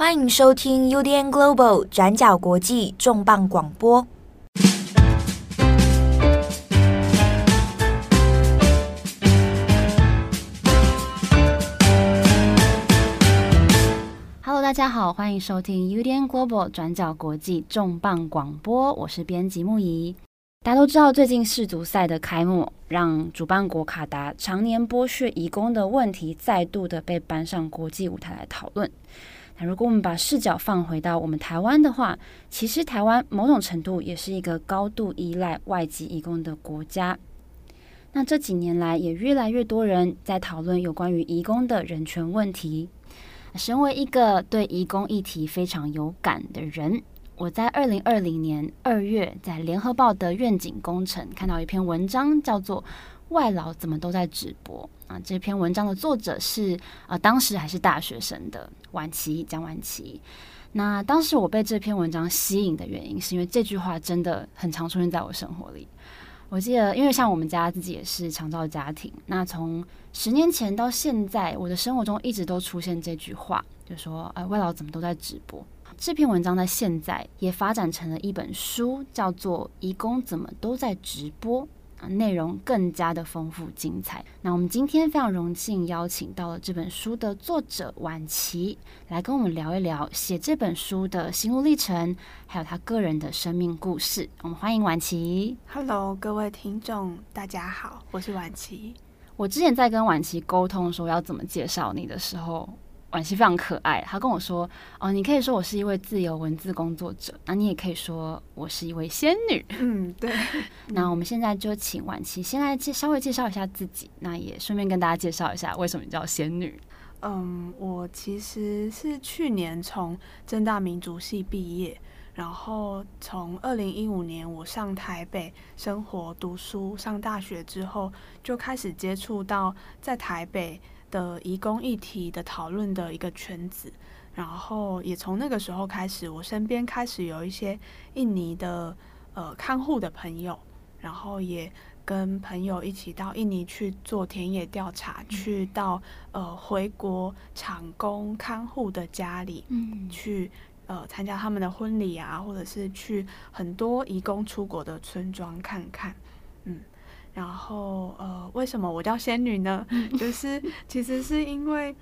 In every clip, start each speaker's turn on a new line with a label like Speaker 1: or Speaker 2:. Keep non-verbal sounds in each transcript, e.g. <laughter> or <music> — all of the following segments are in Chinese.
Speaker 1: 欢迎收听 UDN Global 转角国际重磅广播。
Speaker 2: Hello，大家好，欢迎收听 UDN Global 转角国际重磅广播，我是编辑木仪。大家都知道，最近世足赛的开幕，让主办国卡达常年剥削移工的问题再度的被搬上国际舞台来讨论。如果我们把视角放回到我们台湾的话，其实台湾某种程度也是一个高度依赖外籍移工的国家。那这几年来，也越来越多人在讨论有关于移工的人权问题。身为一个对移工议题非常有感的人，我在二零二零年二月在联合报的愿景工程看到一篇文章，叫做。外劳怎么都在直播啊？这篇文章的作者是啊，当时还是大学生的晚琪，江婉琪。那当时我被这篇文章吸引的原因，是因为这句话真的很常出现在我生活里。我记得，因为像我们家自己也是长照家庭，那从十年前到现在，我的生活中一直都出现这句话，就说呃，外劳怎么都在直播。这篇文章在现在也发展成了一本书，叫做《义工怎么都在直播》。内容更加的丰富精彩。那我们今天非常荣幸邀请到了这本书的作者婉琪来跟我们聊一聊写这本书的心路历程，还有他个人的生命故事。我们欢迎婉琪。
Speaker 3: Hello，各位听众，大家好，我是婉琪。
Speaker 2: 我之前在跟婉琪沟通说要怎么介绍你的时候。婉琪非常可爱，她跟我说：“哦，你可以说我是一位自由文字工作者，那你也可以说我是一位仙女。<laughs> ”
Speaker 3: 嗯，对。<laughs>
Speaker 2: 那我们现在就请婉琪先来介稍微介绍一下自己，那也顺便跟大家介绍一下为什么你叫仙女。
Speaker 3: 嗯，我其实是去年从正大民族系毕业，然后从二零一五年我上台北生活、读书、上大学之后，就开始接触到在台北。的移工议题的讨论的一个圈子，然后也从那个时候开始，我身边开始有一些印尼的呃看护的朋友，然后也跟朋友一起到印尼去做田野调查，去到呃回国厂工看护的家里，嗯，去呃参加他们的婚礼啊，或者是去很多移工出国的村庄看看，嗯。然后，呃，为什么我叫仙女呢？就是 <laughs> 其实是因为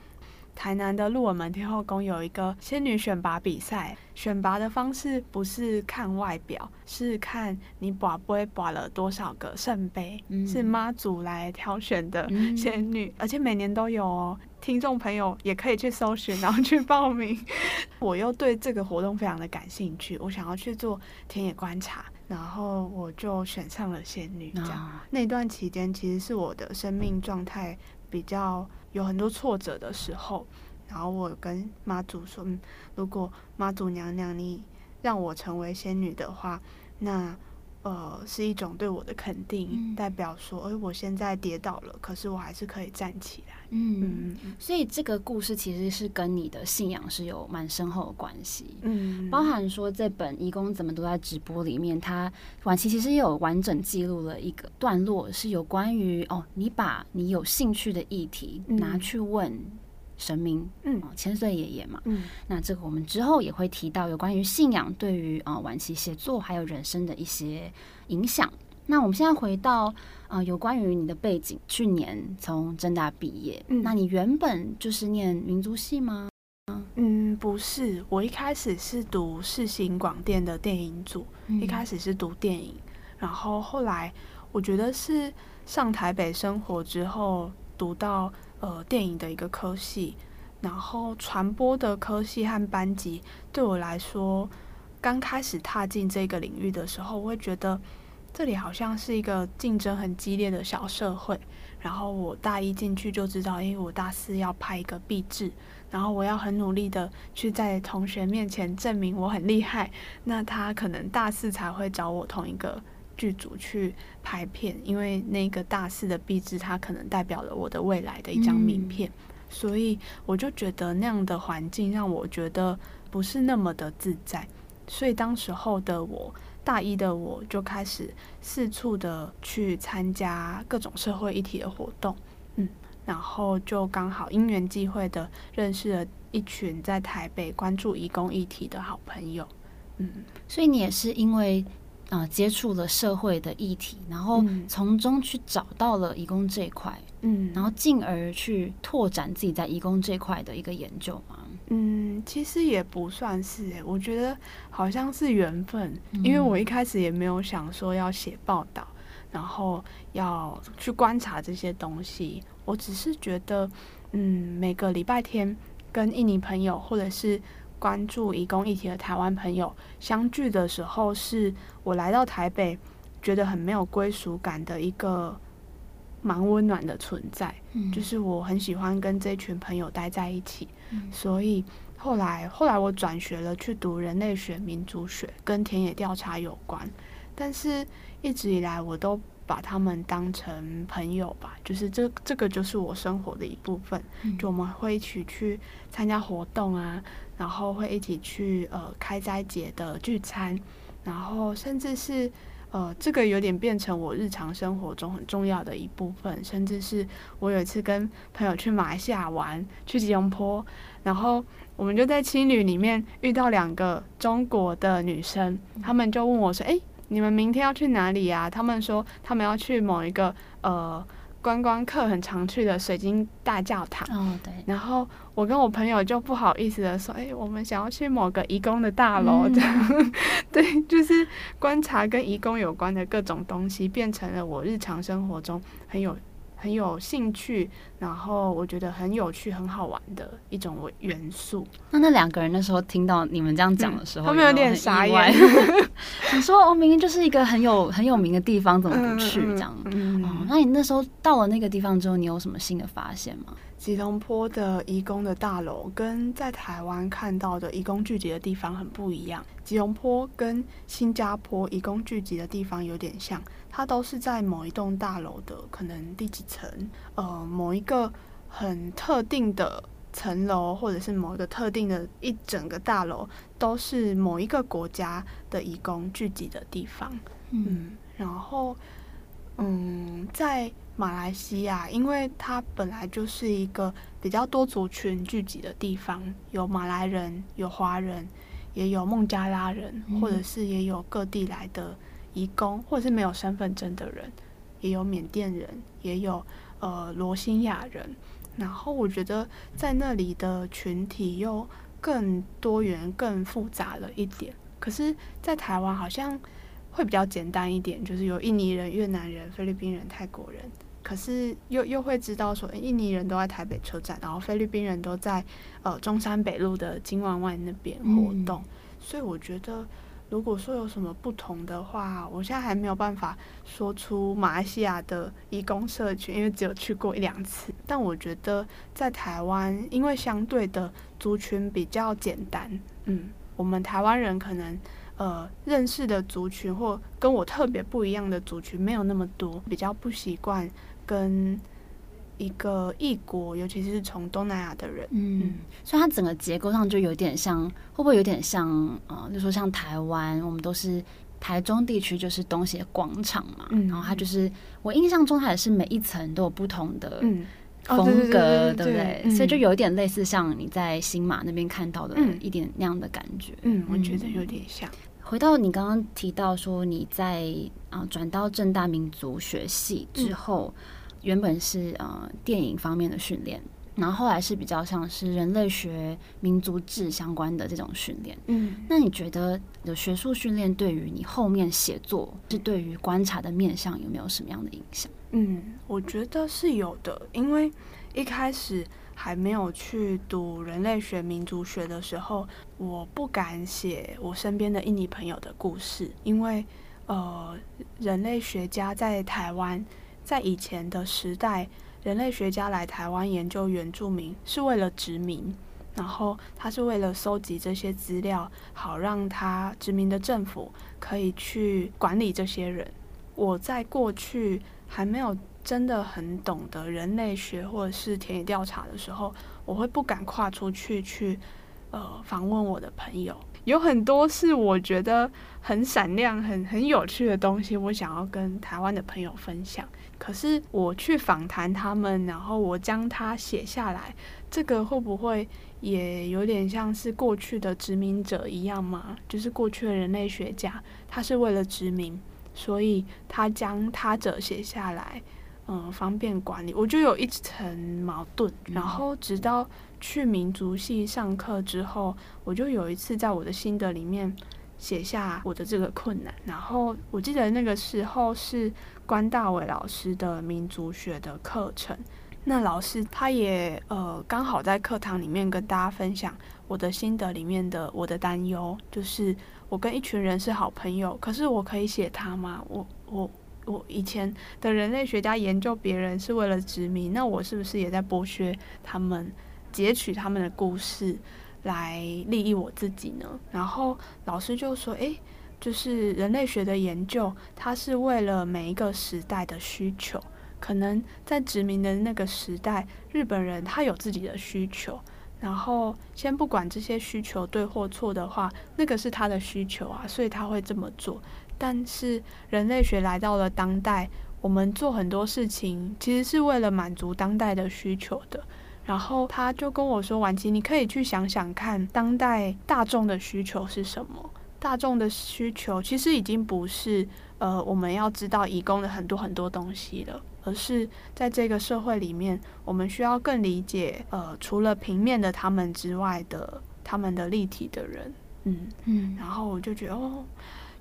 Speaker 3: 台南的鹿耳门天后宫有一个仙女选拔比赛，选拔的方式不是看外表，是看你跋杯把了多少个圣杯，嗯、是妈祖来挑选的仙女，嗯、而且每年都有哦。听众朋友也可以去搜寻，然后去报名。<laughs> 我又对这个活动非常的感兴趣，我想要去做田野观察。然后我就选上了仙女，这样、oh. 那段期间其实是我的生命状态比较有很多挫折的时候。然后我跟妈祖说，嗯，如果妈祖娘娘你让我成为仙女的话，那。呃，是一种对我的肯定，嗯、代表说，哎，我现在跌倒了，可是我还是可以站起来。
Speaker 2: 嗯，嗯，所以这个故事其实是跟你的信仰是有蛮深厚的关系。嗯，包含说这本《义工怎么都在直播》里面，他晚期其实也有完整记录了一个段落，是有关于哦，你把你有兴趣的议题拿去问。神明，嗯，千岁爷爷嘛，嗯，那这个我们之后也会提到有关于信仰对于啊晚期写作还有人生的一些影响。那我们现在回到啊、呃，有关于你的背景，去年从正大毕业，嗯，那你原本就是念民族系吗？
Speaker 3: 嗯，不是，我一开始是读世新广电的电影组，嗯、一开始是读电影，然后后来我觉得是上台北生活之后读到。呃，电影的一个科系，然后传播的科系和班级，对我来说，刚开始踏进这个领域的时候，我会觉得这里好像是一个竞争很激烈的小社会。然后我大一进去就知道，因为我大四要拍一个毕制，然后我要很努力的去在同学面前证明我很厉害。那他可能大四才会找我同一个。剧组去拍片，因为那个大四的壁纸，它可能代表了我的未来的一张名片，嗯、所以我就觉得那样的环境让我觉得不是那么的自在，所以当时候的我，大一的我就开始四处的去参加各种社会议题的活动，嗯，然后就刚好因缘际会的认识了一群在台北关注移工议题的好朋友。嗯，
Speaker 2: 所以你也是因为。啊、呃，接触了社会的议题，然后从中去找到了义工这一块，嗯，然后进而去拓展自己在义工这一块的一个研究吗？
Speaker 3: 嗯，其实也不算是诶，我觉得好像是缘分，嗯，因为我一开始也没有想说要写报道，然后要去观察这些东西，我只是觉得，嗯，每个礼拜天跟印尼朋友或者是。关注移工议题的台湾朋友相聚的时候，是我来到台北，觉得很没有归属感的一个蛮温暖的存在。嗯，就是我很喜欢跟这群朋友待在一起，嗯，所以后来后来我转学了，去读人类学、民族学，跟田野调查有关。但是一直以来，我都把他们当成朋友吧，就是这这个就是我生活的一部分。嗯，就我们会一起去参加活动啊。然后会一起去呃开斋节的聚餐，然后甚至是呃这个有点变成我日常生活中很重要的一部分，甚至是我有一次跟朋友去马来西亚玩，去吉隆坡，然后我们就在青旅里面遇到两个中国的女生，她们就问我说：“哎，你们明天要去哪里呀？”她们说她们要去某一个呃。观光客很常去的水晶大教堂，哦，对。然后我跟我朋友就不好意思的说，哎，我们想要去某个移工的大楼，这样，嗯，<laughs> 对，就是观察跟移工有关的各种东西，变成了我日常生活中很有。很有兴趣，然后我觉得很有趣、很好玩的一种元素。
Speaker 2: 那那两个人那时候听到你们这样讲的时候，
Speaker 3: 嗯、他们有点傻眼。<laughs>
Speaker 2: 你说我明明就是一个很有很有名的地方，怎么不去？这样、嗯嗯哦。那你那时候到了那个地方之后，你有什么新的发现吗？
Speaker 3: 吉隆坡的移工的大楼跟在台湾看到的移工聚集的地方很不一样。吉隆坡跟新加坡移工聚集的地方有点像。它都是在某一栋大楼的可能第几层，呃，某一个很特定的层楼，或者是某一个特定的一整个大楼，都是某一个国家的移工聚集的地方。嗯，嗯，然后，嗯，在马来西亚，因为它本来就是一个比较多族群聚集的地方，有马来人，有华人，也有孟加拉人，或者是也有各地来的。移工或者是没有身份证的人，也有缅甸人，也有呃罗兴亚人。然后我觉得在那里的群体又更多元、更复杂了一点。可是，在台湾好像会比较简单一点，就是有印尼人、越南人、菲律宾人、泰国人。可是又又会知道说，印尼人都在台北车站，然后菲律宾人都在呃中山北路的金湾湾那边活动。嗯。所以我觉得。如果说有什么不同的话，我现在还没有办法说出马来西亚的移工社群，因为只有去过一两次。但我觉得在台湾，因为相对的族群比较简单，嗯，我们台湾人可能呃认识的族群或跟我特别不一样的族群没有那么多，比较不习惯跟。一个异国，尤其是从东南亚的人，
Speaker 2: 嗯，所以它整个结构上就有点像，会不会有点像啊？呃、就说像台湾，我们都是台中地区，就是东协广场嘛，嗯，然后它就是我印象中，它也是每一层都有不同的风格，对不对？所以就有一点类似像你在新马那边看到的一点那样的感觉，
Speaker 3: 嗯，我觉得有点像。
Speaker 2: 回到你刚刚提到说你在啊转到正大民族学系之后。嗯原本是呃电影方面的训练，然后后来是比较像是人类学、民族志相关的这种训练。嗯，那你觉得的学术训练对于你后面写作，是对于观察的面向有没有什么样的影响？
Speaker 3: 嗯，我觉得是有的，因为一开始还没有去读人类学、民族学的时候，我不敢写我身边的印尼朋友的故事，因为呃，人类学家在台湾。在以前的时代，人类学家来台湾研究原住民是为了殖民，然后他是为了收集这些资料，好让他殖民的政府可以去管理这些人。我在过去还没有真的很懂得人类学或者是田野调查的时候，我会不敢跨出去去呃访问我的朋友。有很多是我觉得很闪亮、很很有趣的东西，我想要跟台湾的朋友分享。可是我去访谈他们，然后我将它写下来，这个会不会也有点像是过去的殖民者一样嘛，就是过去的人类学家，他是为了殖民，所以他将他者写下来，嗯，方便管理。我就有一层矛盾，然后直到去民族系上课之后，我就有一次在我的心得里面写下我的这个困难。然后我记得那个时候是关大伟老师的民族学的课程。那老师他也呃刚好在课堂里面跟大家分享我的心得里面的我的担忧，就是我跟一群人是好朋友，可是我可以写他吗？我我我以前的人类学家研究别人是为了殖民，那我是不是也在剥削他们，截取他们的故事来利益我自己呢？然后老师就说：“诶，就是人类学的研究，它是为了每一个时代的需求。”可能在殖民的那个时代，日本人他有自己的需求，然后先不管这些需求对或错的话，那个是他的需求啊，所以他会这么做。但是人类学来到了当代，我们做很多事情其实是为了满足当代的需求的。然后他就跟我说：“婉琪，你可以去想想看，当代大众的需求是什么？大众的需求其实已经不是呃我们要知道移工的很多很多东西了。”而是在这个社会里面，我们需要更理解，呃，除了平面的他们之外的他们的立体的人，嗯嗯。然后我就觉得，哦，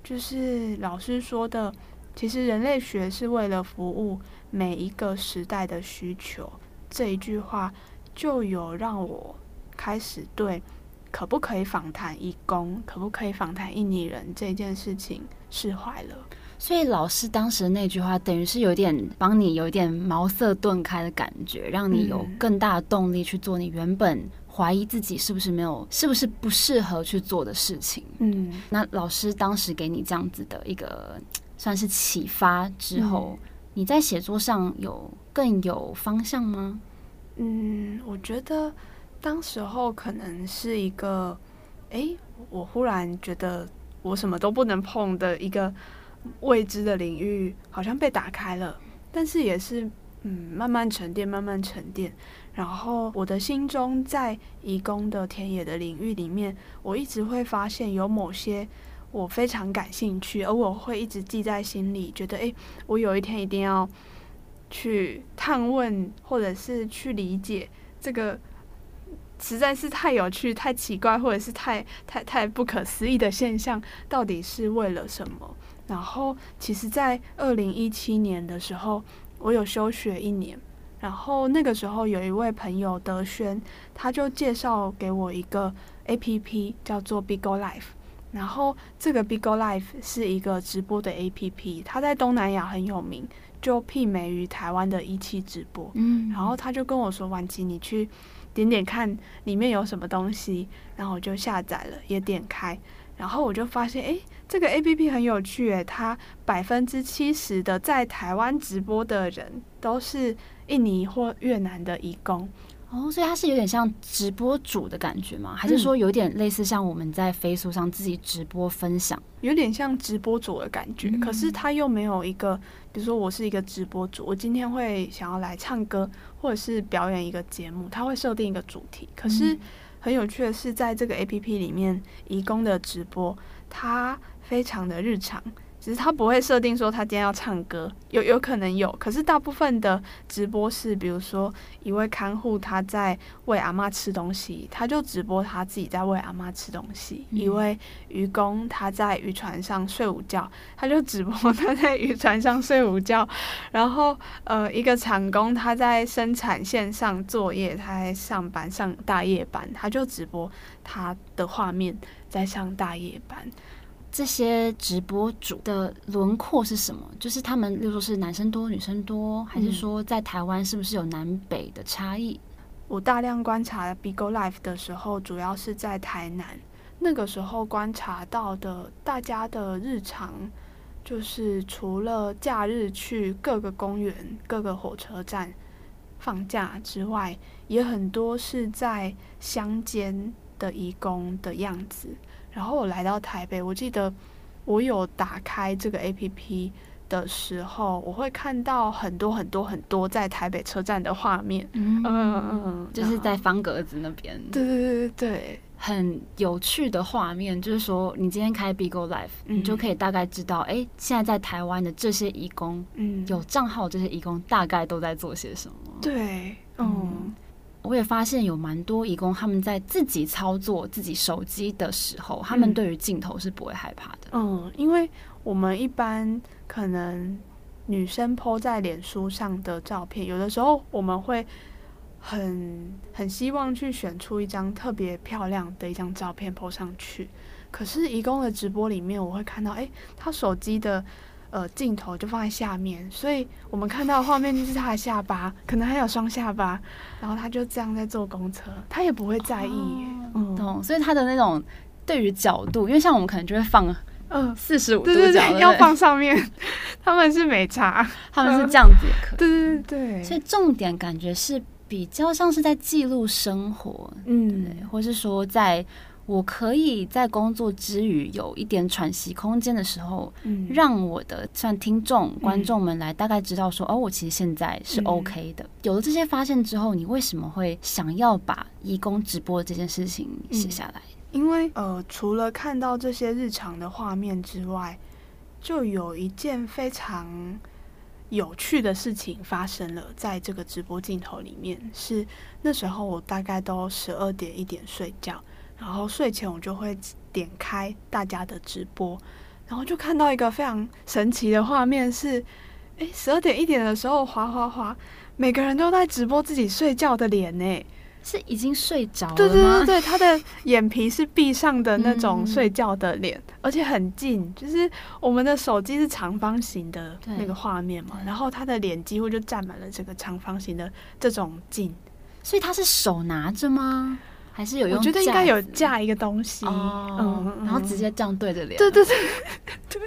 Speaker 3: 就是老师说的，其实人类学是为了服务每一个时代的需求。这一句话就有让我开始对可不可以访谈义工，可不可以访谈印尼人这件事情释怀了。
Speaker 2: 所以老师当时的那句话，等于是有点帮你有一点茅塞顿开的感觉，让你有更大的动力去做你原本怀疑自己是不是没有、是不是不适合去做的事情。嗯，那老师当时给你这样子的一个算是启发之后，嗯、你在写作上有更有方向吗？
Speaker 3: 嗯，我觉得当时候可能是一个，哎、我忽然觉得我什么都不能碰的一个。未知的领域好像被打开了，但是也是嗯，慢慢沉淀，慢慢沉淀。然后我的心中在移工的田野的领域里面，我一直会发现有某些我非常感兴趣，而我会一直记在心里，觉得诶，我有一天一定要去探问，或者是去理解这个实在是太有趣、太奇怪，或者是太太太不可思议的现象，到底是为了什么？然后，其实，在二零一七年的时候，我有休学一年。然后那个时候，有一位朋友德轩，他就介绍给我一个 APP，叫做 Bigo Live。然后这个 Bigo Live 是一个直播的 APP，它在东南亚很有名，就媲美于台湾的一期直播。嗯。然后他就跟我说：“婉琪，你去点点看里面有什么东西。”然后我就下载了，也点开。然后我就发现，哎，这个 APP 很有趣，诶，它百分之七十的在台湾直播的人都是印尼或越南的移工。
Speaker 2: 哦，所以它是有点像直播主的感觉吗？还是说有点类似像我们在 Facebook 上自己直播分享？
Speaker 3: 有点像直播主的感觉，嗯，可是它又没有一个，比如说我是一个直播主，我今天会想要来唱歌或者是表演一个节目，它会设定一个主题，可是。嗯很有趣的是，在这个 APP 里面，移工的直播，它非常的日常。只是他不会设定说他今天要唱歌，有有可能有，可是大部分的直播是，比如说一位看护他在喂阿嬷吃东西，他就直播他自己在喂阿嬷吃东西；嗯、一位渔工他在渔船上睡午觉，<laughs> 他就直播他在渔船上睡午觉；然后呃，一个厂工他在生产线上作业，他在上班上大夜班，他就直播他的画面在上大夜班。
Speaker 2: 这些直播主的轮廓是什么？就是他们，例如说是男生多、女生多，还是说在台湾是不是有南北的差异？
Speaker 3: 我大量观察 Bigo Live 的时候，主要是在台南。那个时候观察到的，大家的日常就是除了假日去各个公园、各个火车站放假之外，也很多是在乡间的移工的样子。然后我来到台北，我记得我有打开这个 APP 的时候，我会看到很多很多很多在台北车站的画面，嗯嗯
Speaker 2: 嗯，就是在方格子那边，
Speaker 3: 对对对对，
Speaker 2: 很有趣的画面。就是说，你今天开 Bigo Life，你就可以大概知道，哎，现在在台湾的这些义工，嗯，有账号这些义工大概都在做些什么？
Speaker 3: 对，嗯。
Speaker 2: 我也发现有蛮多义工，他们在自己操作自己手机的时候，他们对于镜头是不会害怕的。
Speaker 3: 嗯，因为我们一般可能女生 po 在脸书上的照片，有的时候我们会很很希望去选出一张特别漂亮的一张照片 po 上去。可是义工的直播里面，我会看到，哎，他手机的。呃，镜头就放在下面，所以我们看到的画面就是他的下巴，可能还有双下巴，然后他就这样在坐公车，他也不会在意，哦、嗯，
Speaker 2: 懂。所以他的那种对于角度，因为像我们可能就会放嗯四十五度角，
Speaker 3: 要放上面，<laughs> 他们是没差，<laughs>
Speaker 2: 他们是这样子也可以，
Speaker 3: 对对对，
Speaker 2: 所以重点感觉是比较像是在记录生活，嗯，对，或是说在。我可以在工作之余有一点喘息空间的时候，嗯，让我的像听众、观众们来大概知道说，哦，我其实现在是 OK 的。有了这些发现之后，你为什么会想要把义工直播这件事情写下来？
Speaker 3: 因为呃，除了看到这些日常的画面之外，就有一件非常有趣的事情发生了，在这个直播镜头里面。是那时候我大概都十二点一点睡觉。然后睡前我就会点开大家的直播，然后就看到一个非常神奇的画面是，诶，十二点一点的时候滑滑滑，每个人都在直播自己睡觉的脸呢，
Speaker 2: 是已经睡着了吗？
Speaker 3: 对对对对，他的眼皮是闭上的那种睡觉的脸，嗯、而且很近，就是我们的手机是长方形的那个画面嘛，然后他的脸几乎就占满了这个长方形的这种近，
Speaker 2: 所以他是手拿着吗？还是有用？
Speaker 3: 我觉得应该有架一个东西，
Speaker 2: 哦、嗯，然后直接这样对着脸。
Speaker 3: 对对对对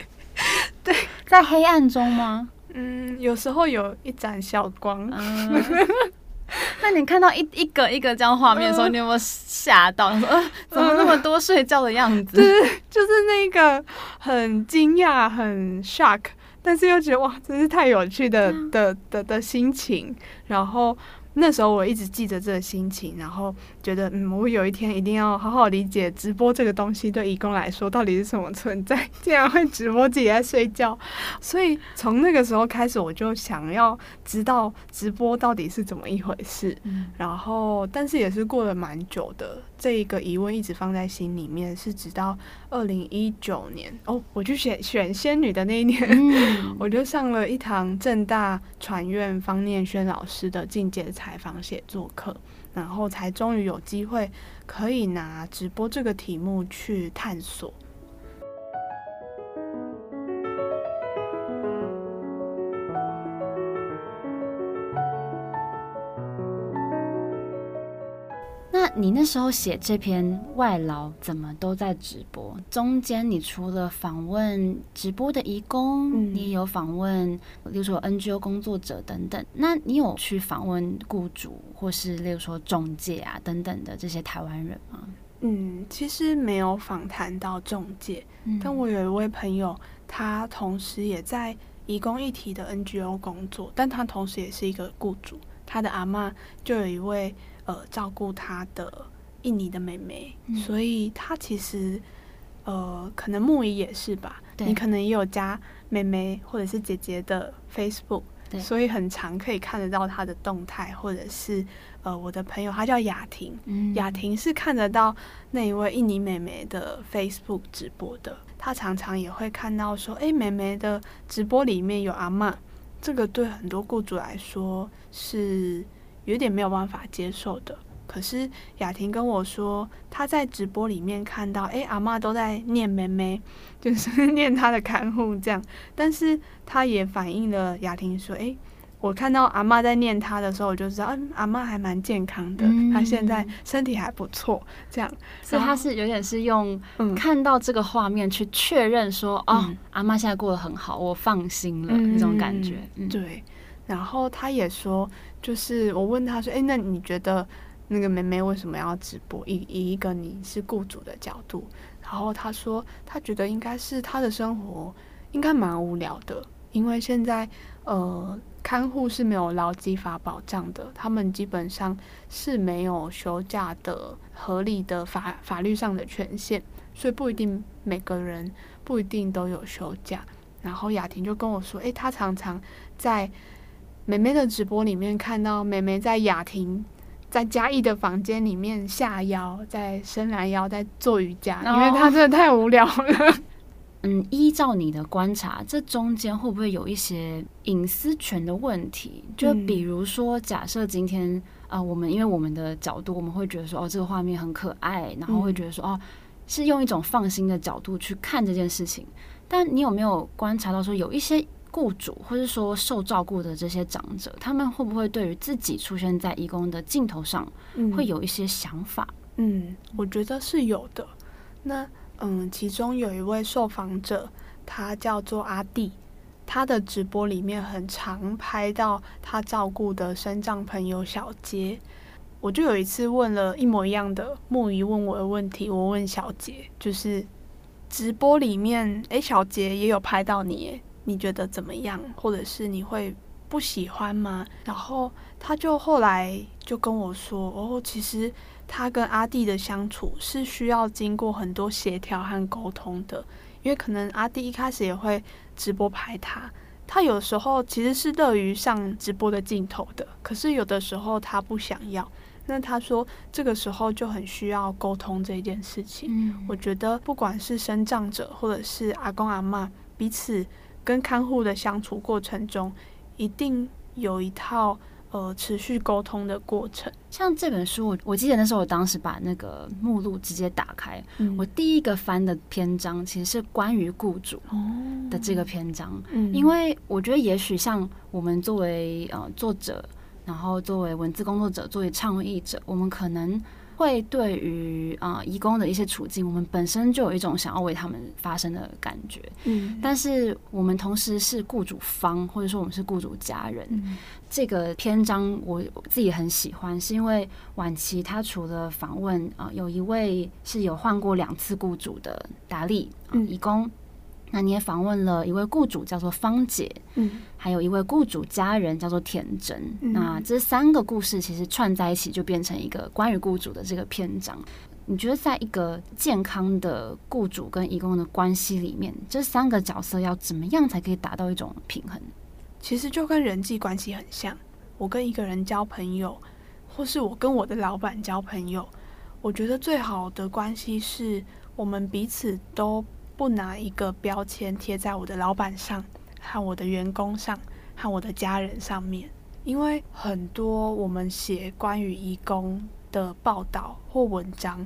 Speaker 3: <laughs> 对，
Speaker 2: 在黑暗中吗？
Speaker 3: 嗯，有时候有一盏小光。
Speaker 2: 嗯、那你看到一一个一个这样画面的时候，嗯、你有没有吓到？说，呃，怎么那么多睡觉的样子？
Speaker 3: 就是就是那个很惊讶、很 shock，但是又觉得哇，真是太有趣的的的，的心情，然后。那时候我一直记着这个心情，然后觉得，嗯，我有一天一定要好好理解直播这个东西对义工来说到底是什么存在，竟然会直播自己在睡觉。<laughs> 所以从那个时候开始，我就想要知道直播到底是怎么一回事。嗯，然后，但是也是过了蛮久的。这一个疑问一直放在心里面，是直到二零一九年哦，我去选选仙女的那一年，嗯、<laughs> 我就上了一堂正大传院方念轩老师的进阶采访写作课，然后才终于有机会可以拿直播这个题目去探索。
Speaker 2: 你那时候写这篇外劳怎么都在直播？中间你除了访问直播的移工，嗯、你也有访问，例如说 NGO 工作者等等。那你有去访问雇主或是例如说中介啊等等的这些台湾人吗？
Speaker 3: 嗯，其实没有访谈到中介，嗯、但我有一位朋友，他同时也在移工议题的 NGO 工作，但他同时也是一个雇主，他的阿嬷就有一位。呃，照顾他的印尼的妹妹，嗯、所以他其实呃，可能木仪也是吧。你可能也有加妹妹或者是姐姐的 Facebook，所以很常可以看得到他的动态，或者是呃，我的朋友她叫雅婷，嗯、雅婷是看得到那一位印尼妹妹的 Facebook 直播的。她常常也会看到说，哎，妹妹的直播里面有阿妈，这个对很多雇主来说是。有点没有办法接受的，可是雅婷跟我说，她在直播里面看到，哎，阿嬷都在念妹妹，<laughs> 就是念她的看护这样。但是她也反映了雅婷说，哎，我看到阿嬷在念她的时候，我就知道，嗯，阿嬷还蛮健康的，她、嗯、现在身体还不错，这样。
Speaker 2: 所以她是有点是用看到这个画面去确认说，嗯、哦，阿嬷现在过得很好，我放心了，那、嗯、种感觉。嗯、
Speaker 3: 对。然后她也说，就是我问他说：“诶，那你觉得那个妹妹为什么要直播？以以一个你是雇主的角度。”然后他说，他觉得应该是他的生活应该蛮无聊的，因为现在呃看护是没有劳基法保障的，他们基本上是没有休假的合理的法法律上的权限，所以不一定每个人不一定都有休假。然后雅婷就跟我说，诶，她常常在妹妹的直播里面看到妹妹在雅婷。在嘉义的房间里面下腰，在伸懒腰，在做瑜伽，因为她真的太无聊了。<laughs>
Speaker 2: 嗯，依照你的观察，这中间会不会有一些隐私权的问题？就比如说，假设今天啊、呃，我们因为我们的角度，我们会觉得说，哦，这个画面很可爱，然后会觉得说，哦，是用一种放心的角度去看这件事情。但你有没有观察到说，有一些？雇主或者说受照顾的这些长者，他们会不会对于自己出现在义工的镜头上，会有一些想法？
Speaker 3: 嗯，嗯，我觉得是有的。那嗯，其中有一位受访者，他叫做阿弟，他的直播里面很常拍到他照顾的身障朋友小杰。我就有一次问了一模一样的木鱼问我的问题，我问小杰，就是直播里面，诶，小杰也有拍到你，你觉得怎么样？或者是你会不喜欢吗？然后他就后来就跟我说：“哦，其实他跟阿弟的相处是需要经过很多协调和沟通的，因为可能阿弟一开始也会直播拍他，他有时候其实是乐于上直播的镜头的，可是有的时候他不想要。那他说这个时候就很需要沟通这件事情。嗯，我觉得不管是生长者或者是阿公阿嬷彼此。”跟看护的相处过程中，一定有一套呃持续沟通的过程。
Speaker 2: 像这本书，我我记得那时候我当时把那个目录直接打开，嗯、我第一个翻的篇章其实是关于雇主的这个篇章，哦嗯、因为我觉得也许像我们作为呃作者，然后作为文字工作者，作为倡议者，我们可能。会对于啊、呃，移工的一些处境，我们本身就有一种想要为他们发声的感觉。嗯，但是我们同时是雇主方，或者说我们是雇主家人。嗯、这个篇章我自己很喜欢，是因为晚期他除了访问啊、呃，有一位是有换过两次雇主的达利啊，移工。嗯那你也访问了一位雇主，叫做芳姐，嗯，还有一位雇主家人叫做田真。嗯、那这三个故事其实串在一起，就变成一个关于雇主的这个篇章。你觉得，在一个健康的雇主跟义工的关系里面，这三个角色要怎么样才可以达到一种平衡？
Speaker 3: 其实就跟人际关系很像。我跟一个人交朋友，或是我跟我的老板交朋友，我觉得最好的关系是我们彼此都。不拿一个标签贴在我的老板上，和我的员工上，和我的家人上面，因为很多我们写关于移工的报道或文章，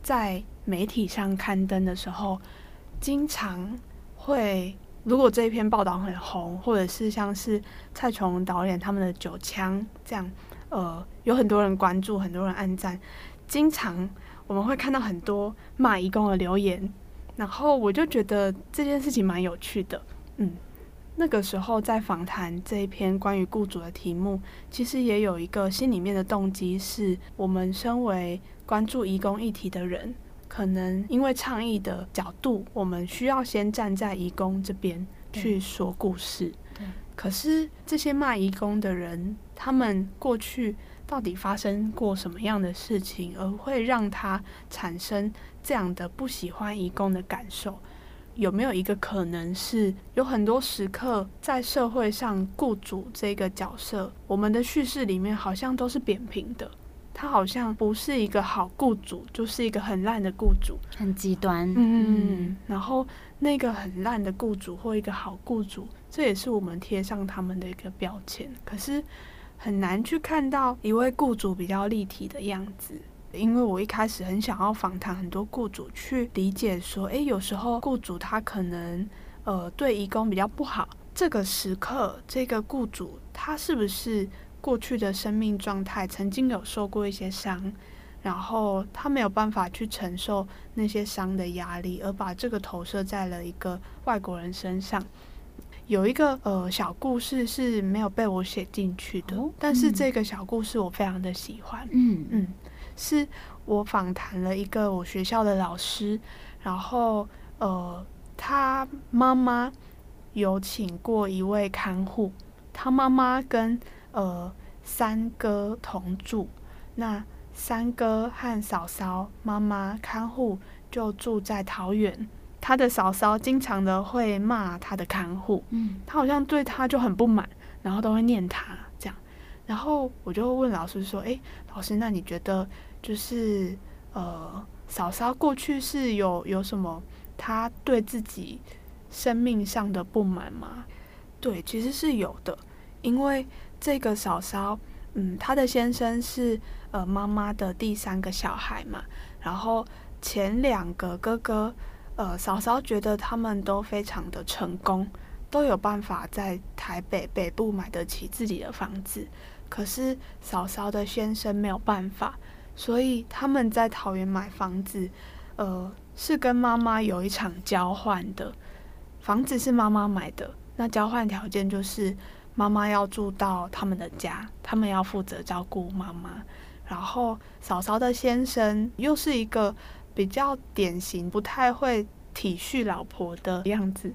Speaker 3: 在媒体上刊登的时候，经常会，如果这一篇报道很红，或者是像是蔡琼文导演他们的《九枪》这样，呃，有很多人关注，很多人按赞，经常我们会看到很多骂移工的留言。然后我就觉得这件事情蛮有趣的，嗯，那个时候在访谈这一篇关于雇主的题目，其实也有一个心里面的动机，是我们身为关注移工议题的人，可能因为倡议的角度，我们需要先站在移工这边去说故事。对。可是这些骂移工的人，他们过去到底发生过什么样的事情，而会让他产生这样的不喜欢移工的感受，有没有一个可能是有很多时刻在社会上，雇主这个角色，我们的叙事里面好像都是扁平的，他好像不是一个好雇主，就是一个很烂的雇主，
Speaker 2: 很极端。
Speaker 3: 嗯，然后那个很烂的雇主或一个好雇主，这也是我们贴上他们的一个标签，可是很难去看到一位雇主比较立体的样子。因为我一开始很想要访谈很多雇主，去理解说，诶，有时候雇主他可能，呃，对移工比较不好。这个时刻，这个雇主他是不是过去的生命状态曾经有受过一些伤，然后他没有办法去承受那些伤的压力，而把这个投射在了一个外国人身上。有一个呃小故事是没有被我写进去的，哦，但是这个小故事我非常的喜欢。嗯嗯。嗯是我访谈了一个我学校的老师，然后呃，他妈妈有请过一位看护，他妈妈跟呃三哥同住，那三哥和嫂嫂妈妈看护就住在桃园。他的嫂嫂经常的会骂他的看护，嗯，他好像对他就很不满，然后都会念他这样。然后我就问老师说：“诶，老师，那你觉得就是呃，嫂嫂过去是有有什么他对自己生命上的不满吗？”对，其实是有的，因为这个嫂嫂，嗯，她的先生是呃妈妈的第三个小孩嘛，然后前两个哥哥，呃，嫂嫂觉得他们都非常的成功，都有办法在台北北部买得起自己的房子。可是嫂嫂的先生没有办法，所以他们在桃园买房子，呃，是跟妈妈有一场交换的。房子是妈妈买的，那交换条件就是妈妈要住到他们的家，他们要负责照顾妈妈。然后嫂嫂的先生又是一个比较典型，不太会体恤老婆的样子，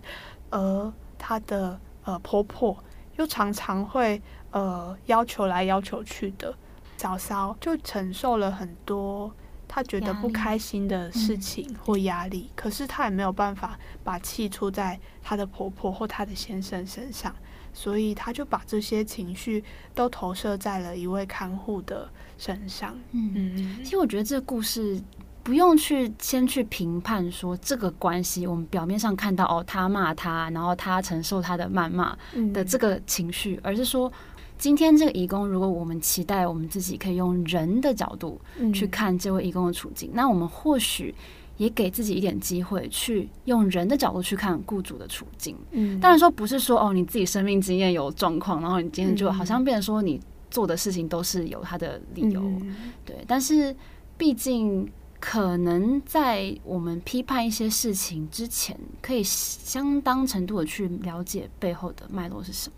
Speaker 3: 而他的呃婆婆又常常会。呃，要求来要求去的，嫂嫂就承受了很多她觉得不开心的事情或压力，嗯、可是她也没有办法把气出在她的婆婆或她的先生身上，所以他就把这些情绪都投射在了一位看护的身上。嗯嗯，
Speaker 2: 其实我觉得这个故事不用去先去评判说这个关系，我们表面上看到哦，他骂他，然后他承受他的谩骂的这个情绪，嗯、而是说。今天这个义工，如果我们期待我们自己可以用人的角度去看这位义工的处境，嗯、那我们或许也给自己一点机会，去用人的角度去看雇主的处境。嗯，当然说不是说哦，你自己生命经验有状况，然后你今天就好像变成说你做的事情都是有他的理由。嗯、对，但是毕竟可能在我们批判一些事情之前，可以相当程度的去了解背后的脉络是什么。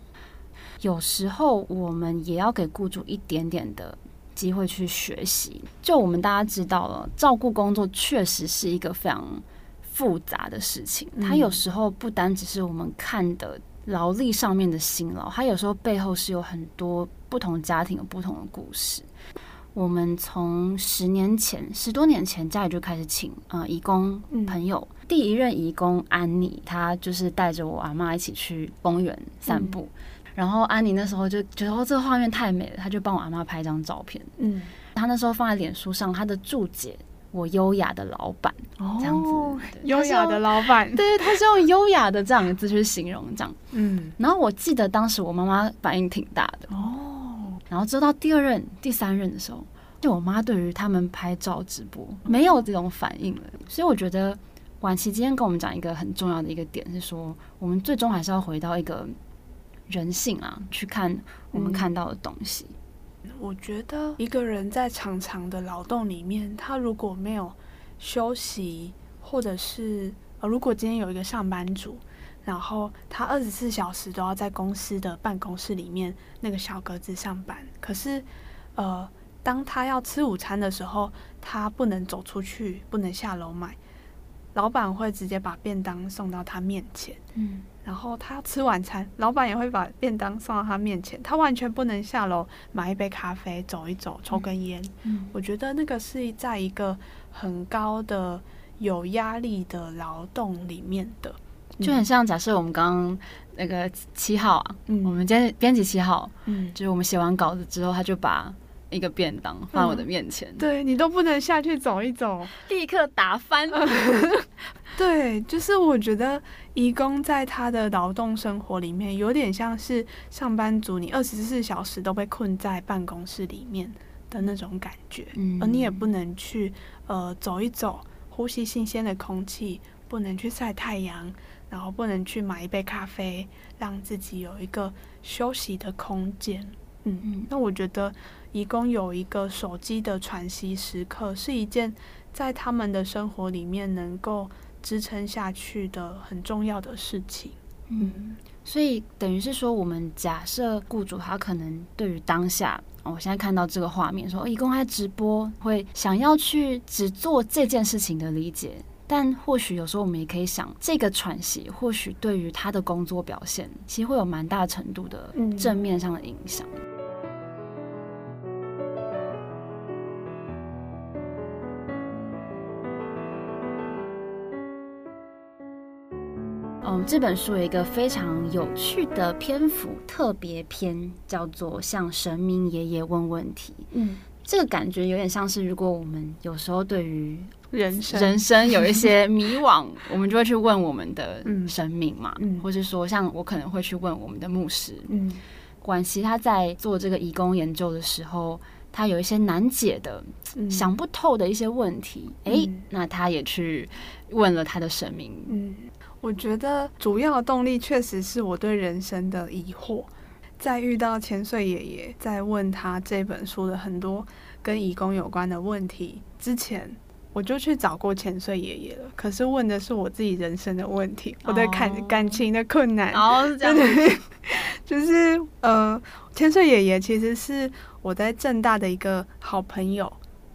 Speaker 2: 有时候我们也要给雇主一点点的机会去学习。就我们大家知道了，照顾工作确实是一个非常复杂的事情。它有时候不单只是我们看的劳力上面的辛劳，它有时候背后是有很多不同家庭有不同的故事。我们从十年前、十多年前家里就开始请呃义工朋友。嗯、第一任义工安妮，她就是带着我阿妈一起去公园散步。嗯然后安妮那时候就觉得哦，这个画面太美了，她就帮我阿妈拍一张照片。嗯，她那时候放在脸书上，她的注解：“我优雅的老板。”哦，这样子，
Speaker 3: 优雅的老板，
Speaker 2: 对，她是用优雅的这两个字去形容这样。嗯，然后我记得当时我妈妈反应挺大的哦。然后直到第二任、第三任的时候，就我妈对于他们拍照直播没有这种反应了。所以我觉得晚期今天跟我们讲一个很重要的一个点是说，我们最终还是要回到一个。人性啊，去看我们看到的东西。
Speaker 3: 嗯，我觉得一个人在长长的劳动里面，他如果没有休息，或者是呃，如果今天有一个上班族，然后他二十四小时都要在公司的办公室里面那个小格子上班，可是呃，当他要吃午餐的时候，他不能走出去，不能下楼买，老板会直接把便当送到他面前。嗯。然后他吃晚餐，老板也会把便当送到他面前，他完全不能下楼买一杯咖啡、走一走、抽根烟。嗯，我觉得那个是在一个很高的有压力的劳动里面的，
Speaker 2: 就很像假设我们刚刚那个七号啊，嗯，我们今天编辑七号，嗯，就是我们写完稿子之后，他就把。一个便当放在我的面前，
Speaker 3: 嗯、对你都不能下去走一走，
Speaker 2: 立刻打翻。
Speaker 3: 对，就是我觉得义工在他的劳动生活里面，有点像是上班族，你二十四小时都被困在办公室里面的那种感觉，嗯、而你也不能去呃走一走，呼吸新鲜的空气，不能去晒太阳，然后不能去买一杯咖啡，让自己有一个休息的空间。嗯嗯，那我觉得。义工有一个手机的喘息时刻，是一件在他们的生活里面能够支撑下去的很重要的事情。
Speaker 2: 嗯，所以等于是说，我们假设雇主他可能对于当下，我现在看到这个画面，说义工在直播会想要去只做这件事情的理解，但或许有时候我们也可以想，这个喘息或许对于他的工作表现，其实会有蛮大程度的正面上的影响。嗯，这本书有一个非常有趣的篇幅特别篇，叫做《向神明爷爷问问题》。嗯。这个感觉有点像是，如果我们有时候对于人生人生有一些迷惘，我们就会去问我们的神明嘛，嗯、或是说，像我可能会去问我们的牧师。嗯，管其他在做这个移工研究的时候，他有一些难解的、嗯、想不透的一些问题，哎、嗯，那他也去问了他的神明。
Speaker 3: 嗯，我觉得主要的动力确实是我对人生的疑惑。在遇到千岁爷爷，在问他这本书的很多跟移工有关的问题之前，我就去找过千岁爷爷了。可是问的是我自己人生的问题，我的感、oh. 感情的困难。哦、oh，是这样。<laughs> 就是呃，千岁爷爷其实是我在正大的一个好朋友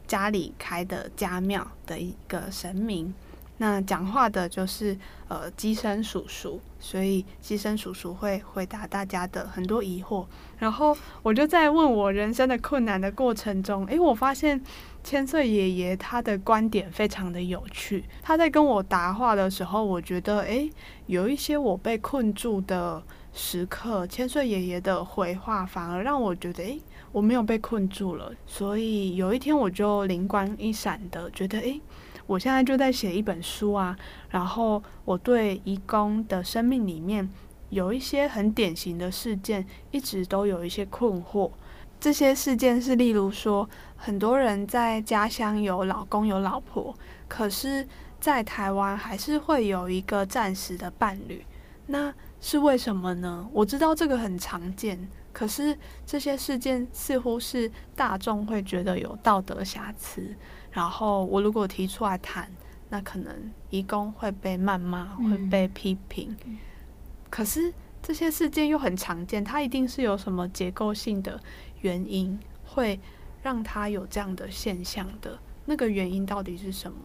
Speaker 3: 家里开的家庙的一个神明。那讲话的就是呃机身叔叔，所以机身叔叔会回答大家的很多疑惑。然后我就在问我人生的困难的过程中，诶，我发现千岁爷爷他的观点非常的有趣。他在跟我答话的时候，我觉得诶，有一些我被困住的时刻，千岁爷爷的回话反而让我觉得诶，我没有被困住了。所以有一天我就灵光一闪的觉得诶。我现在就在写一本书啊，然后我对移工的生命里面有一些很典型的事件，一直都有一些困惑。这些事件是例如说，很多人在家乡有老公有老婆，可是，在台湾还是会有一个暂时的伴侣，那是为什么呢？我知道这个很常见，可是这些事件似乎是大众会觉得有道德瑕疵。然后我如果提出来谈，那可能义工会被谩骂，会被批评。嗯。可是这些事件又很常见，它一定是有什么结构性的原因，会让他有这样的现象的。那个原因到底是什么？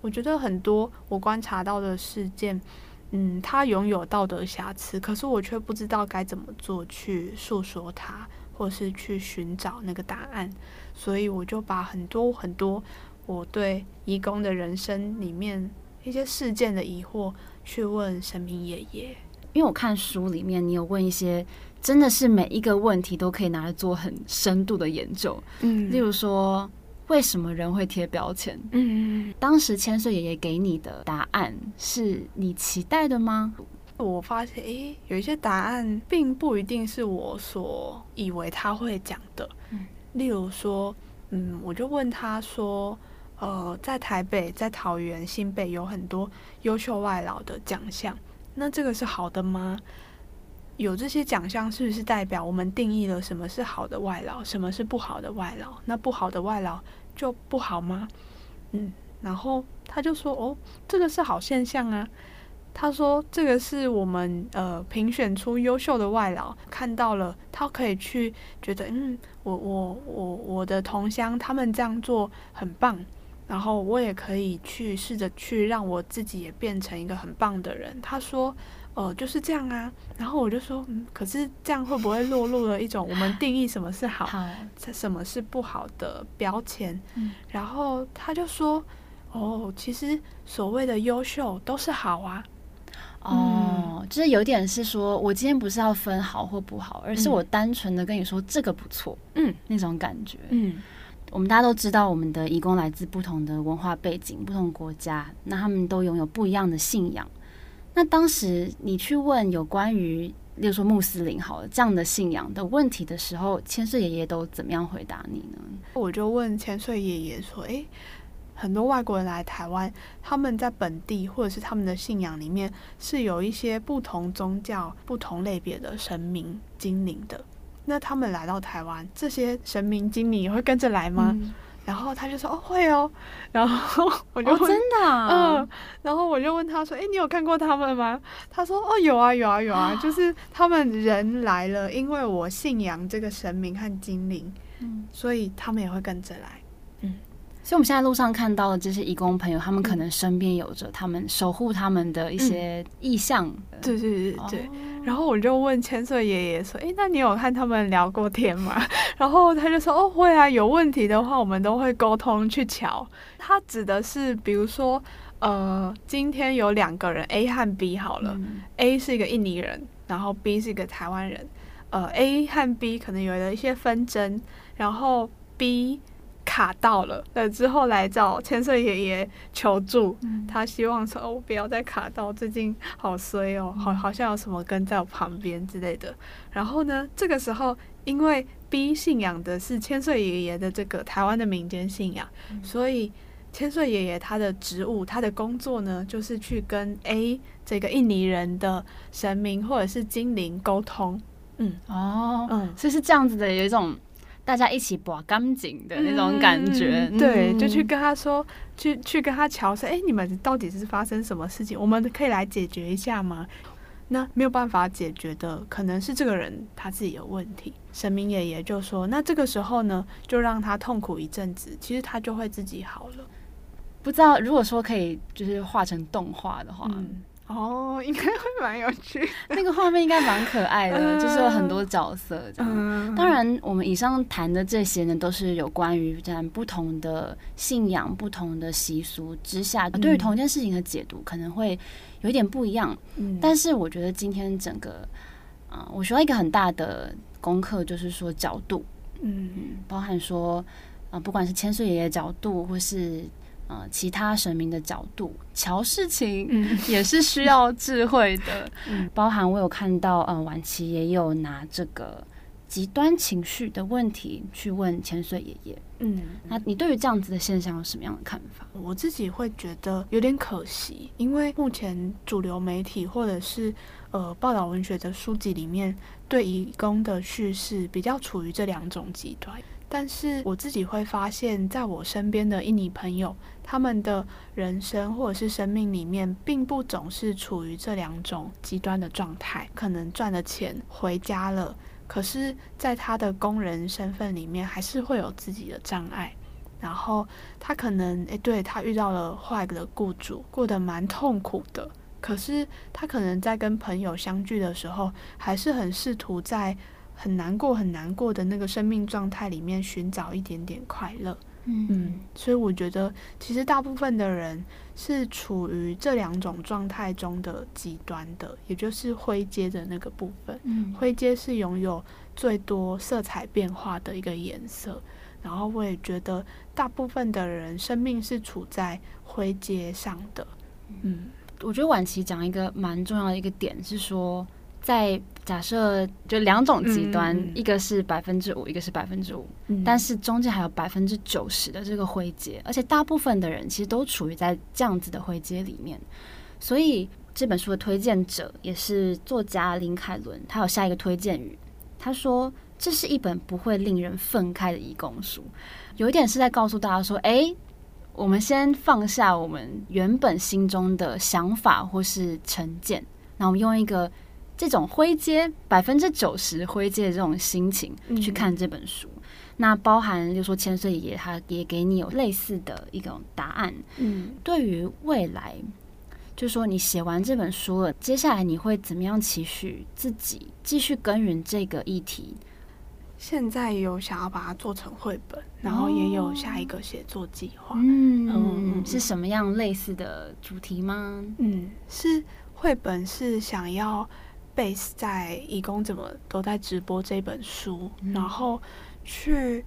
Speaker 3: 我觉得很多我观察到的事件，嗯，它拥有道德瑕疵，可是我却不知道该怎么做去诉说它。或是去寻找那个答案，所以我就把很多很多我对移工的人生里面一些事件的疑惑去问神明爷爷。
Speaker 2: 因为我看书里面，你有问一些真的是每一个问题都可以拿来做很深度的研究。嗯，例如说为什么人会贴标签？嗯，当时千岁爷爷给你的答案是你期待的吗？
Speaker 3: 我发现，诶，有一些答案并不一定是我所以为他会讲的。嗯，例如说，嗯，我就问他说，呃，在台北、在桃园、新北有很多优秀外劳的奖项，那这个是好的吗？有这些奖项是不是代表我们定义了什么是好的外劳，什么是不好的外劳？那不好的外劳就不好吗？嗯，然后他就说，哦，这个是好现象啊。他说：“这个是我们呃评选出优秀的外劳，看到了他可以去觉得，嗯，我我我我的同乡他们这样做很棒，然后我也可以去试着去让我自己也变成一个很棒的人。”他说：“呃，就是这样啊。”然后我就说：“嗯，可是这样会不会落入了一种我们 <laughs> 定义什么是好，什么是不好的标签？”然后他就说：“哦，其实所谓的优秀都是好啊。”
Speaker 2: 哦、oh，就是有点是说，我今天不是要分好或不好，而是我单纯的跟你说这个不错，嗯，那种感觉，嗯，我们大家都知道，我们的义工来自不同的文化背景、不同国家，那他们都拥有不一样的信仰。那当时你去问有关于，例如说穆斯林好了这样的信仰的问题的时候，千岁爷爷都怎么样回答你呢？
Speaker 3: 我就问千岁爷爷说：“诶。”很多外国人来台湾，他们在本地或者是他们的信仰里面是有一些不同宗教、不同类别的神明精灵的。那他们来到台湾，这些神明精灵也会跟着来吗？嗯、然后他就说：“哦，会哦。<laughs> ”然后我就问：“哦、真的、啊？”嗯。然后我就问他说：“哎，你有看过他们吗？”他说：“哦，有啊，有啊，有啊，就是他们人来了，因为我信仰这个神明和精灵，嗯，所以他们也会跟着来。”嗯。
Speaker 2: 所以我们现在路上看到的这些义工朋友，他们可能身边有着他们守护他们的一些意向。
Speaker 3: 对对对对。然后我就问千岁爷爷说：“诶，那你有和他们聊过天吗？” <laughs> 然后他就说：“哦，会啊，有问题的话，我们都会沟通去瞧。”他指的是，比如说，呃，今天有两个人 A 和 B 好了，嗯，A 是一个印尼人，然后 B 是一个台湾人。呃，A 和 B 可能有了一些纷争，然后 B 卡到了，呃，之后来找千岁爷爷求助，嗯、他希望说，我不要再卡到，最近好衰哦，好，好像有什么跟在我旁边之类的。然后呢，这个时候因为 B 信仰的是千岁爷爷的这个台湾的民间信仰，嗯、所以千岁爷爷他的职务、他的工作呢，就是去跟 A 这个印尼人的神明或者是精灵沟通。嗯
Speaker 2: 哦，嗯，所以是这样子的，有一种大家一起把干净的那种感觉。
Speaker 3: 嗯、对，就去跟他说，去去跟他瞧说，哎、欸，你们到底是发生什么事情？我们可以来解决一下吗？那没有办法解决的，可能是这个人他自己有问题。神明爷爷就说，那这个时候呢，就让他痛苦一阵子，其实他就会自己好了。
Speaker 2: 不知道如果说可以，就是画成动画的话。
Speaker 3: 嗯哦，应该会蛮有趣，
Speaker 2: 那个画面应该蛮可爱的，就是有很多角色这样。当然，我们以上谈的这些呢，都是有关于在不同的信仰、不同的习俗之下，对于同一件事情的解读可能会有一点不一样。但是我觉得今天整个，啊，我学到一个很大的功课，就是说角度，嗯，包含说，啊，不管是千岁爷爷角度，或是。呃，其他神明的角度瞧事情，<laughs> 也是需要智慧的。<laughs> 嗯，包含我有看到，呃，晚期也有拿这个极端情绪的问题去问千岁爷爷。嗯，那你对于这样子的现象有什么样的看法？
Speaker 3: 我自己会觉得有点可惜，因为目前主流媒体或者是呃报道文学的书籍里面，对移工的叙事比较处于这两种极端。但是我自己会发现，在我身边的印尼朋友，他们的人生或者是生命里面，并不总是处于这两种极端的状态。可能赚了钱回家了，可是在他的工人身份里面，还是会有自己的障碍。然后他可能，诶，对，他遇到了坏的雇主，过得蛮痛苦的。可是他可能在跟朋友相聚的时候，还是很试图在。很难过，很难过的那个生命状态里面寻找一点点快乐，嗯，嗯，所以我觉得其实大部分的人是处于这两种状态中的极端的，也就是灰阶的那个部分。嗯，灰阶是拥有最多色彩变化的一个颜色，然后我也觉得大部分的人生命是处在灰阶上的。嗯，
Speaker 2: 我觉得晚期讲一个蛮重要的一个点是说。在假设就两种极端，嗯、一个是百分之五，一个是百分之五，但是中间还有百分之九十的这个灰阶，而且大部分的人其实都处于在这样子的灰阶里面。所以这本书的推荐者也是作家林凯伦，他有下一个推荐语，他说这是一本不会令人愤慨的义工书，有一点是在告诉大家说，哎，我们先放下我们原本心中的想法或是成见，那我们用一个。这种灰阶百分之九十灰阶的这种心情去看这本书，嗯、那包含就说千岁爷爷他也给你有类似的一种答案。嗯，对于未来，就说你写完这本书了，接下来你会怎么样期许自己继续耕耘这个议题？
Speaker 3: 现在有想要把它做成绘本，然后也有下一个写作计划。嗯，
Speaker 2: 嗯，是什么样类似的主题吗？
Speaker 3: 嗯，是绘本，是想要。Base 在义工怎么都在直播这本书，嗯、然后去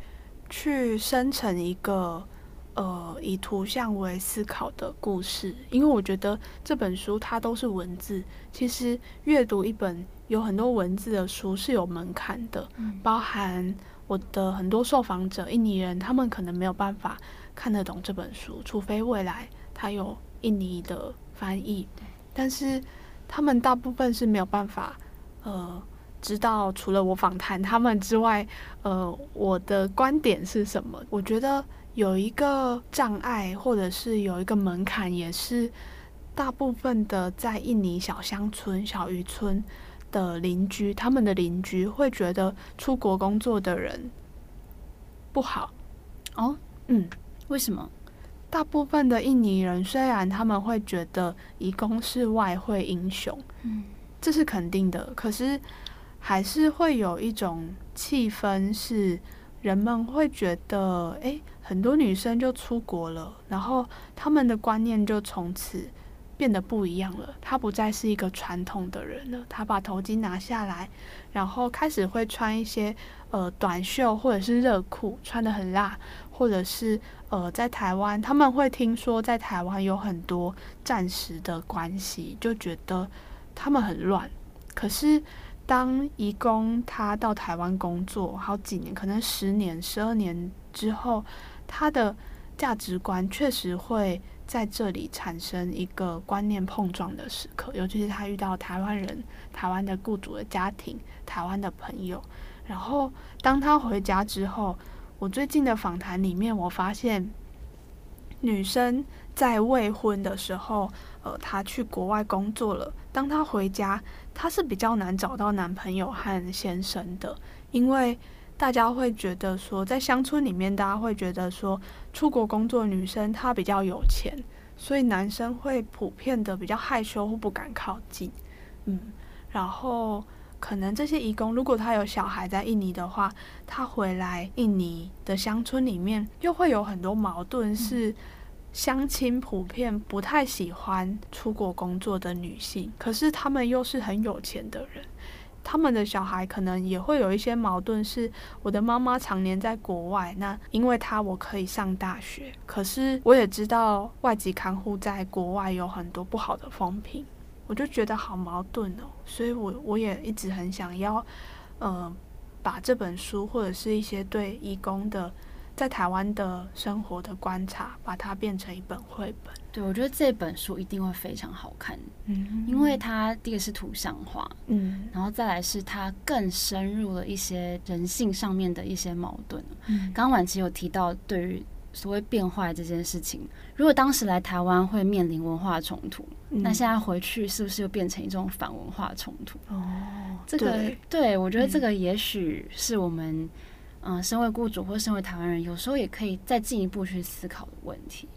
Speaker 3: 去生成一个呃以图像为思考的故事，因为我觉得这本书它都是文字，其实阅读一本有很多文字的书是有门槛的，嗯、包含我的很多受访者印尼人，他们可能没有办法看得懂这本书，除非未来它有印尼的翻译，但是。他们大部分是没有办法，呃，知道除了我访谈他们之外，呃，我的观点是什么？我觉得有一个障碍，或者是有一个门槛，也是大部分的在印尼小乡村、小渔村的邻居，他们的邻居会觉得出国工作的人不好。
Speaker 2: 哦，嗯。为什么？
Speaker 3: 大部分的印尼人虽然他们会觉得移工是外汇英雄，嗯，这是肯定的，可是还是会有一种气氛是人们会觉得，诶，很多女生就出国了，然后他们的观念就从此变得不一样了。他不再是一个传统的人了，他把头巾拿下来，然后开始会穿一些呃短袖或者是热裤，穿的很辣。或者是呃，在台湾，他们会听说在台湾有很多战时的关系，就觉得他们很乱。可是当移工他到台湾工作好几年，可能十年、十二年之后，他的价值观确实会在这里产生一个观念碰撞的时刻，尤其是他遇到台湾人、台湾的雇主的家庭、台湾的朋友，然后当他回家之后。我最近的访谈里面，我发现女生在未婚的时候，呃，她去国外工作了。当她回家，她是比较难找到男朋友和先生的，因为大家会觉得说，在乡村里面，大家会觉得说，出国工作女生她比较有钱，所以男生会普遍的比较害羞或不敢靠近。嗯，然后。可能这些移工，如果他有小孩在印尼的话，他回来印尼的乡村里面，又会有很多矛盾。是乡亲普遍不太喜欢出国工作的女性，可是他们又是很有钱的人，他们的小孩可能也会有一些矛盾。是我的妈妈常年在国外，那因为她我可以上大学，可是我也知道外籍看护在国外有很多不好的风评。我就觉得好矛盾哦，所以我我也一直很想要，呃，把这本书或者是一些对义工的在台湾的生活的观察，把它变成一本绘本。
Speaker 2: 对，我觉得这本书一定会非常好看，嗯，因为它第一个是图像化，嗯，然后再来是它更深入了一些人性上面的一些矛盾。嗯，刚刚婉琪有提到对于。所谓变坏这件事情，如果当时来台湾会面临文化冲突，嗯，那现在回去是不是又变成一种反文化冲突？哦，这个对，对，我觉得这个也许是我们，嗯、呃，身为雇主或身为台湾人，有时候也可以再进一步去思考的问题。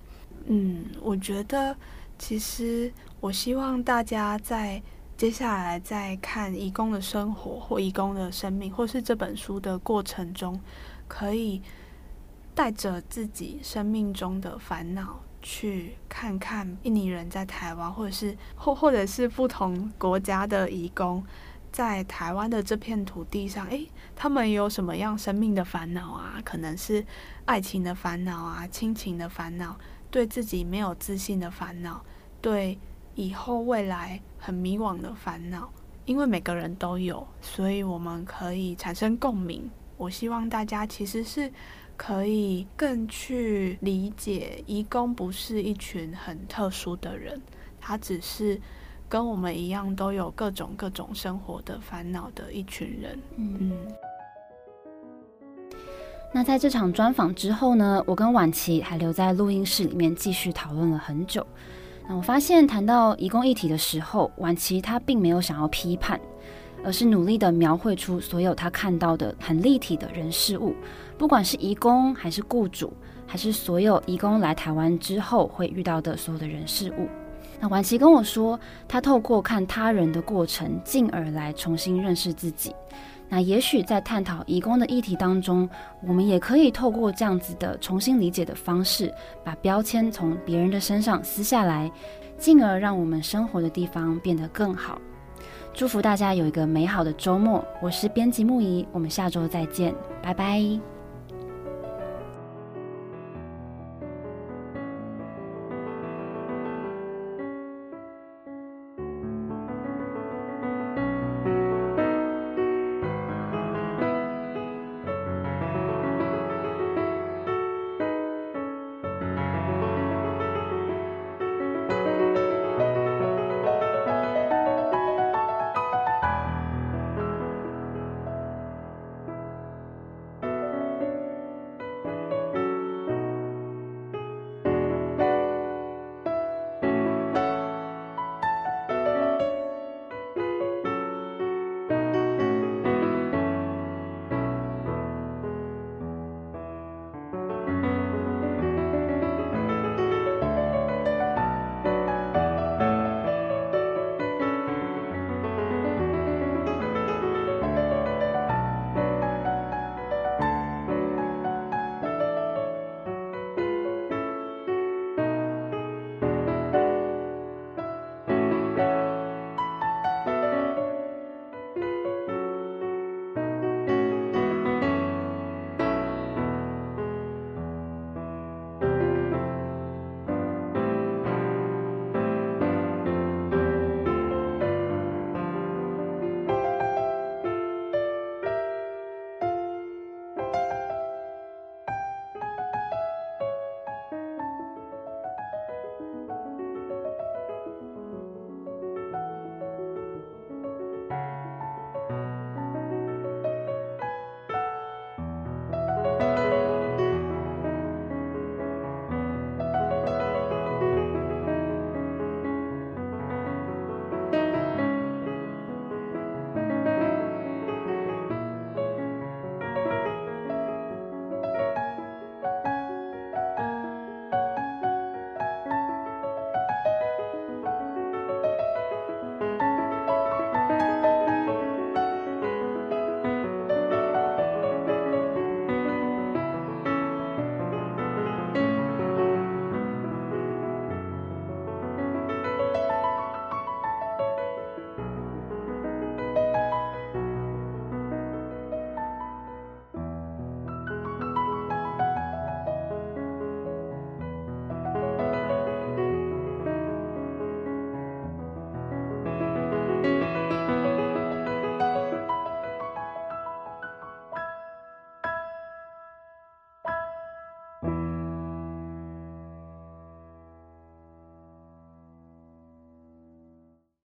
Speaker 3: 嗯，我觉得其实我希望大家在接下来在看义工的生活或义工的生命，或是这本书的过程中，可以。带着自己生命中的烦恼去看看印尼人在台湾，或者是或或者是不同国家的移工在台湾的这片土地上，诶，他们有什么样生命的烦恼啊？可能是爱情的烦恼啊，亲情的烦恼，对自己没有自信的烦恼，对以后未来很迷惘的烦恼。因为每个人都有，所以我们可以产生共鸣。我希望大家其实是。可以更去理解，移工不是一群很特殊的人，他只是跟我们一样，都有各种各种生活的烦恼的一群人。嗯，嗯。
Speaker 2: 那在这场专访之后呢，我跟婉琪还留在录音室里面继续讨论了很久。那我发现谈到移工议题的时候，婉琪她并没有想要批判，而是努力的描绘出所有她看到的很立体的人事物。不管是移工还是雇主，还是所有移工来台湾之后会遇到的所有的人事物，那婉琪跟我说，她透过看他人的过程，进而来重新认识自己。那也许在探讨移工的议题当中，我们也可以透过这样子的重新理解的方式，把标签从别人的身上撕下来，进而让我们生活的地方变得更好。祝福大家有一个美好的周末。我是编辑木仪，我们下周再见，拜拜。